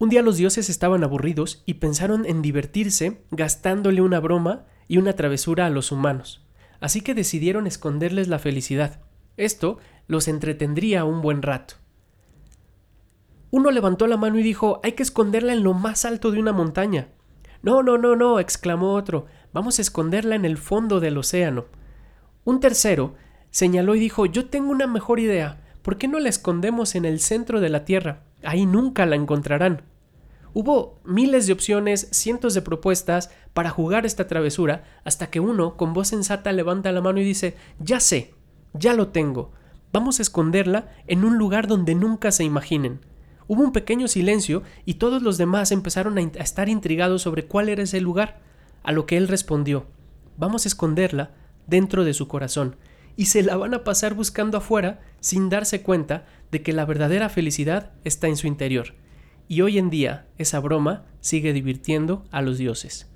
Un día los dioses estaban aburridos y pensaron en divertirse gastándole una broma y una travesura a los humanos, así que decidieron esconderles la felicidad. Esto los entretendría un buen rato. Uno levantó la mano y dijo hay que esconderla en lo más alto de una montaña. No, no, no, no, exclamó otro, vamos a esconderla en el fondo del océano. Un tercero señaló y dijo yo tengo una mejor idea, ¿por qué no la escondemos en el centro de la Tierra? Ahí nunca la encontrarán. Hubo miles de opciones, cientos de propuestas para jugar esta travesura, hasta que uno, con voz sensata, levanta la mano y dice Ya sé, ya lo tengo. Vamos a esconderla en un lugar donde nunca se imaginen. Hubo un pequeño silencio y todos los demás empezaron a, estar intrigados sobre cuál era ese lugar, a lo que él respondió Vamos a esconderla dentro de su corazón, y se la van a pasar buscando afuera sin darse cuenta de que la verdadera felicidad está en su interior. Y hoy en día esa broma sigue divirtiendo a los dioses.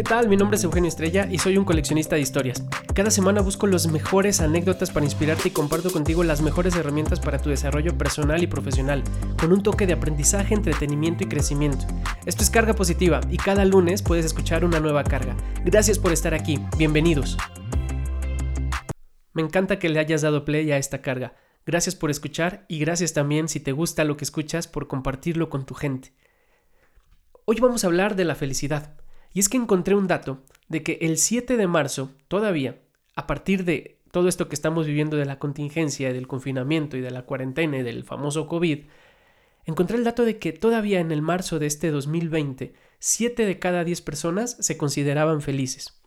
¿Qué tal? Mi nombre es Eugenio Estrella y soy un coleccionista de historias. Cada semana busco las mejores anécdotas para inspirarte y comparto contigo las mejores herramientas para tu desarrollo personal y profesional, con un toque de aprendizaje, entretenimiento y crecimiento. Esto es Carga Positiva y cada lunes puedes escuchar una nueva carga. Gracias por estar aquí, bienvenidos. Me encanta que le hayas dado play a esta carga. Gracias por escuchar y gracias también si te gusta lo que escuchas por compartirlo con tu gente. Hoy vamos a hablar de la felicidad. Y es que encontré un dato de que el 7 de marzo, todavía, a partir de todo esto que estamos viviendo de la contingencia, del confinamiento y de la cuarentena y del famoso COVID, encontré el dato de que todavía en el marzo de este 2020, 7 de cada 10 personas se consideraban felices.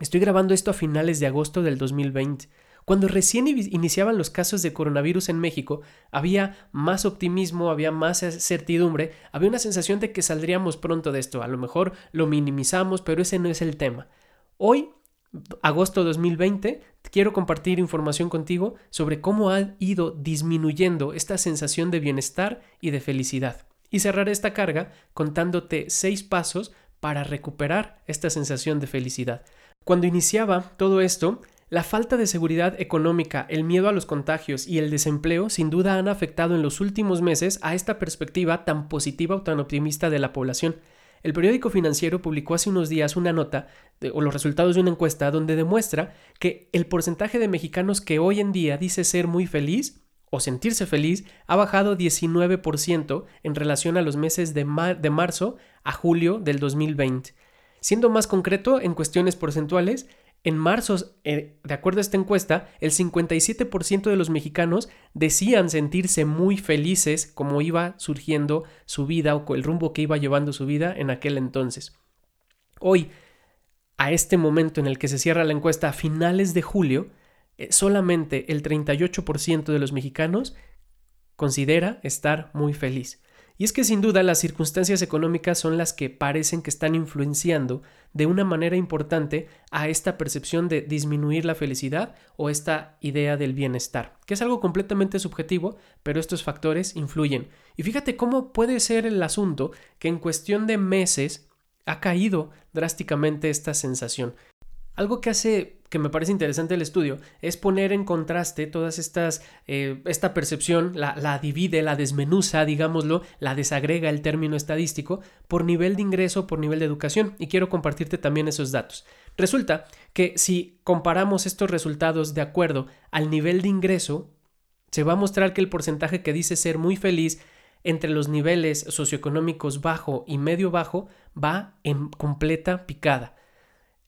Estoy grabando esto a finales de agosto del 2020. Cuando recién iniciaban los casos de coronavirus en México, había más optimismo, había más certidumbre, había una sensación de que saldríamos pronto de esto. A lo mejor lo minimizamos, pero ese no es el tema. Hoy, agosto 2020, quiero compartir información contigo sobre cómo ha ido disminuyendo esta sensación de bienestar y de felicidad. Y cerrar esta carga contándote seis pasos para recuperar esta sensación de felicidad. Cuando iniciaba todo esto, la falta de seguridad económica, el miedo a los contagios y el desempleo sin duda han afectado en los últimos meses a esta perspectiva tan positiva o tan optimista de la población. El periódico financiero publicó hace unos días una nota o los resultados de una encuesta donde demuestra que el porcentaje de mexicanos que hoy en día dice ser muy feliz o sentirse feliz ha bajado 19% en relación a los meses de, de marzo a julio del 2020. Siendo más concreto en cuestiones porcentuales, en marzo, eh, de acuerdo a esta encuesta, el 57% de los mexicanos decían sentirse muy felices como iba surgiendo su vida o el rumbo que iba llevando su vida en aquel entonces. Hoy, a este momento en el que se cierra la encuesta a finales de julio, eh, solamente el 38% de los mexicanos considera estar muy feliz. Y es que sin duda las circunstancias económicas son las que parecen que están influenciando de una manera importante a esta percepción de disminuir la felicidad o esta idea del bienestar, que es algo completamente subjetivo, pero estos factores influyen. Y fíjate cómo puede ser el asunto que en cuestión de meses ha caído drásticamente esta sensación. Algo que hace que me parece interesante el estudio es poner en contraste todas estas, eh, esta percepción, la, la, divide, la desmenuza, digámoslo, la desagrega el término estadístico por nivel de ingreso, por nivel de educación, y quiero compartirte también esos datos. Resulta que si comparamos estos resultados de acuerdo al nivel de ingreso, se va a mostrar que el porcentaje que dice ser muy feliz entre los niveles socioeconómicos bajo y medio bajo va en completa picada.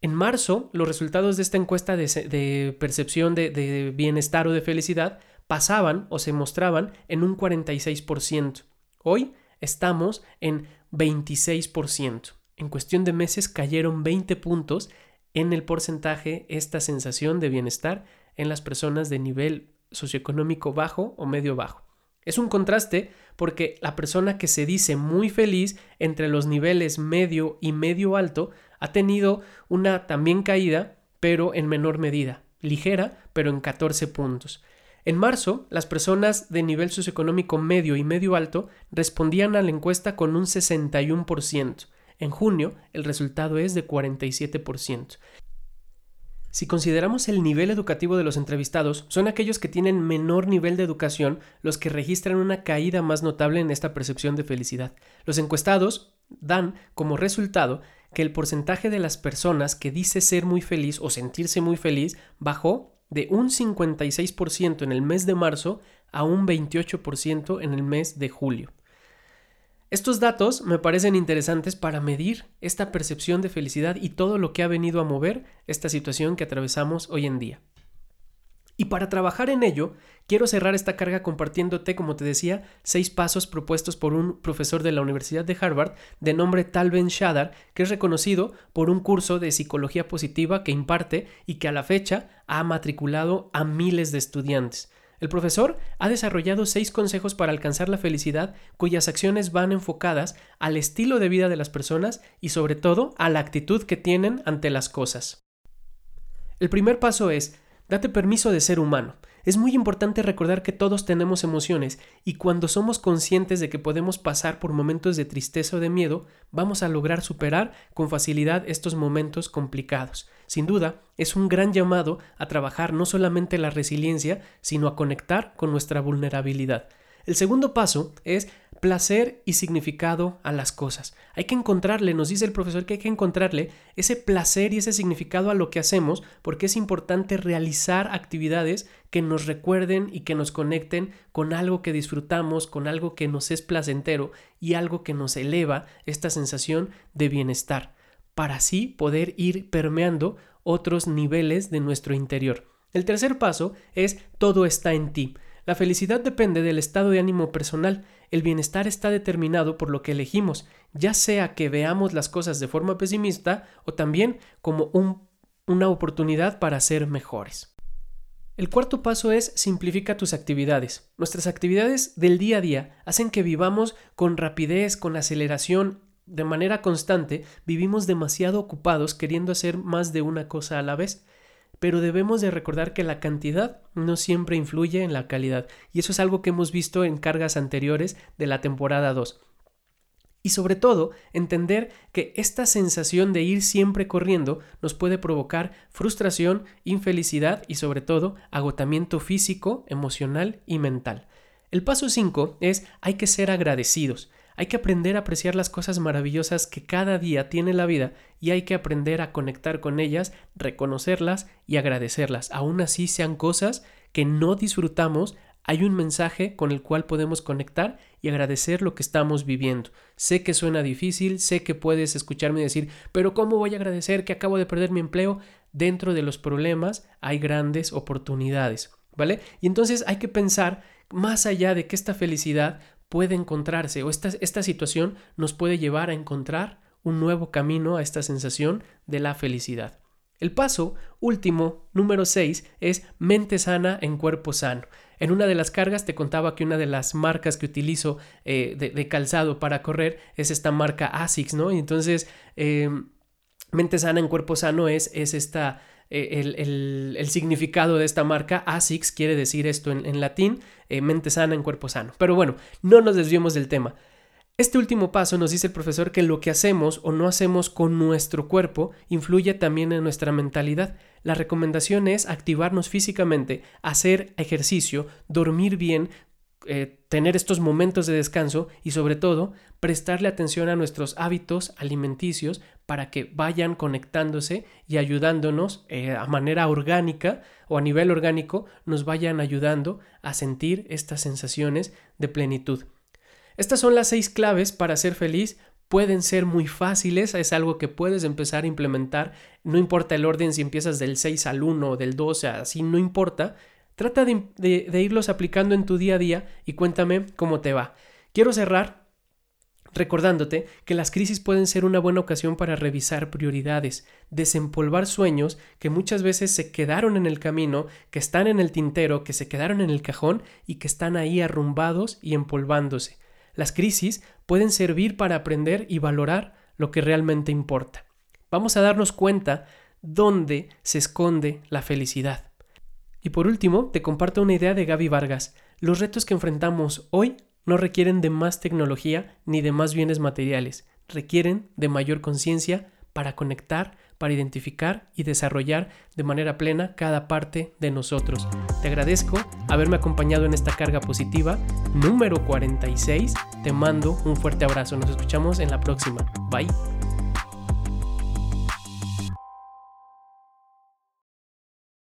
En marzo, los resultados de esta encuesta de, percepción de, bienestar o de felicidad pasaban o se mostraban en un 46%. Hoy estamos en 26%. En cuestión de meses cayeron 20 puntos en el porcentaje esta sensación de bienestar en las personas de nivel socioeconómico bajo o medio bajo. Es un contraste porque la persona que se dice muy feliz entre los niveles medio y medio alto ha tenido una también caída, pero en menor medida, ligera, pero en 14 puntos. En marzo, las personas de nivel socioeconómico medio y medio alto respondían a la encuesta con un 61%. En junio, el resultado es de 47%. Si consideramos el nivel educativo de los entrevistados, son aquellos que tienen menor nivel de educación los que registran una caída más notable en esta percepción de felicidad. Los encuestados dan como resultado que el porcentaje de las personas que dice ser muy feliz o sentirse muy feliz bajó de un 56% en el mes de marzo a un 28% en el mes de julio. Estos datos me parecen interesantes para medir esta percepción de felicidad y todo lo que ha venido a mover esta situación que atravesamos hoy en día. Y para trabajar en ello, quiero cerrar esta carga compartiéndote, como te decía, seis pasos propuestos por un profesor de la Universidad de Harvard de nombre Tal Ben Shadar, que es reconocido por un curso de psicología positiva que imparte y que a la fecha ha matriculado a miles de estudiantes. El profesor ha desarrollado seis consejos para alcanzar la felicidad cuyas acciones van enfocadas al estilo de vida de las personas y sobre todo a la actitud que tienen ante las cosas. El primer paso es, date permiso de ser humano. Es muy importante recordar que todos tenemos emociones y cuando somos conscientes de que podemos pasar por momentos de tristeza o de miedo, vamos a lograr superar con facilidad estos momentos complicados. Sin duda, es un gran llamado a trabajar no solamente la resiliencia, sino a conectar con nuestra vulnerabilidad. El segundo paso es placer y significado a las cosas. Hay que encontrarle, nos dice el profesor que hay que encontrarle ese placer y ese significado a lo que hacemos porque es importante realizar actividades que nos recuerden y que nos conecten con algo que disfrutamos, con algo que nos es placentero y algo que nos eleva esta sensación de bienestar, para así poder ir permeando otros niveles de nuestro interior. El tercer paso es todo está en ti. La felicidad depende del estado de ánimo personal. El bienestar está determinado por lo que elegimos, ya sea que veamos las cosas de forma pesimista o también como una oportunidad para ser mejores. El cuarto paso es simplifica tus actividades. Nuestras actividades del día a día hacen que vivamos con rapidez, con aceleración, de manera constante, vivimos demasiado ocupados queriendo hacer más de una cosa a la vez pero debemos de recordar que la cantidad no siempre influye en la calidad, y eso es algo que hemos visto en cargas anteriores de la temporada 2. Y sobre todo, entender que esta sensación de ir siempre corriendo nos puede provocar frustración, infelicidad y sobre todo agotamiento físico, emocional y mental. El paso 5 es hay que ser agradecidos. Hay que aprender a apreciar las cosas maravillosas que cada día tiene la vida y hay que aprender a conectar con ellas, reconocerlas y agradecerlas. Aún así sean cosas que no disfrutamos, hay un mensaje con el cual podemos conectar y agradecer lo que estamos viviendo. Sé que suena difícil, sé que puedes escucharme decir, pero ¿cómo voy a agradecer que acabo de perder mi empleo? Dentro de los problemas hay grandes oportunidades, ¿vale? Y entonces hay que pensar más allá de que esta felicidad puede encontrarse o esta, esta situación nos puede llevar a encontrar un nuevo camino a esta sensación de la felicidad. El paso último, número 6, es mente sana en cuerpo sano. En una de las cargas te contaba que una de las marcas que utilizo eh, de, calzado para correr es esta marca ASICS, ¿no? Y entonces, em, mente sana en cuerpo sano es, es esta eh, el, significado de esta marca. ASICS quiere decir esto en, latín, eh, mente sana en cuerpo sano. Pero bueno, no nos desviemos del tema. Este último paso nos dice el profesor que lo que hacemos o no hacemos con nuestro cuerpo influye también en nuestra mentalidad. La recomendación es activarnos físicamente, hacer ejercicio, dormir bien, eh, tener estos momentos de descanso y sobre todo prestarle atención a nuestros hábitos alimenticios para que vayan conectándose y ayudándonos eh, a manera orgánica o a nivel orgánico nos vayan ayudando a sentir estas sensaciones de plenitud. Estas son las seis claves para ser feliz. Pueden ser muy fáciles, es algo que puedes empezar a implementar. No importa el orden si empiezas del 6 al 1 o del 12, así no importa. Trata de, irlos aplicando en tu día a día y cuéntame cómo te va. Quiero cerrar recordándote que las crisis pueden ser una buena ocasión para revisar prioridades, desempolvar sueños que muchas veces se quedaron en el camino, que están en el tintero, que se quedaron en el cajón y que están ahí arrumbados y empolvándose. Las crisis pueden servir para aprender y valorar lo que realmente importa. Vamos a darnos cuenta dónde se esconde la felicidad. Y por último, te comparto una idea de Gaby Vargas. Los retos que enfrentamos hoy no requieren de más tecnología ni de más bienes materiales, requieren de mayor conciencia para conectar, para identificar y desarrollar de manera plena cada parte de nosotros. Te agradezco haberme acompañado en esta carga positiva número 46. Te mando un fuerte abrazo. Nos escuchamos en la próxima. Bye.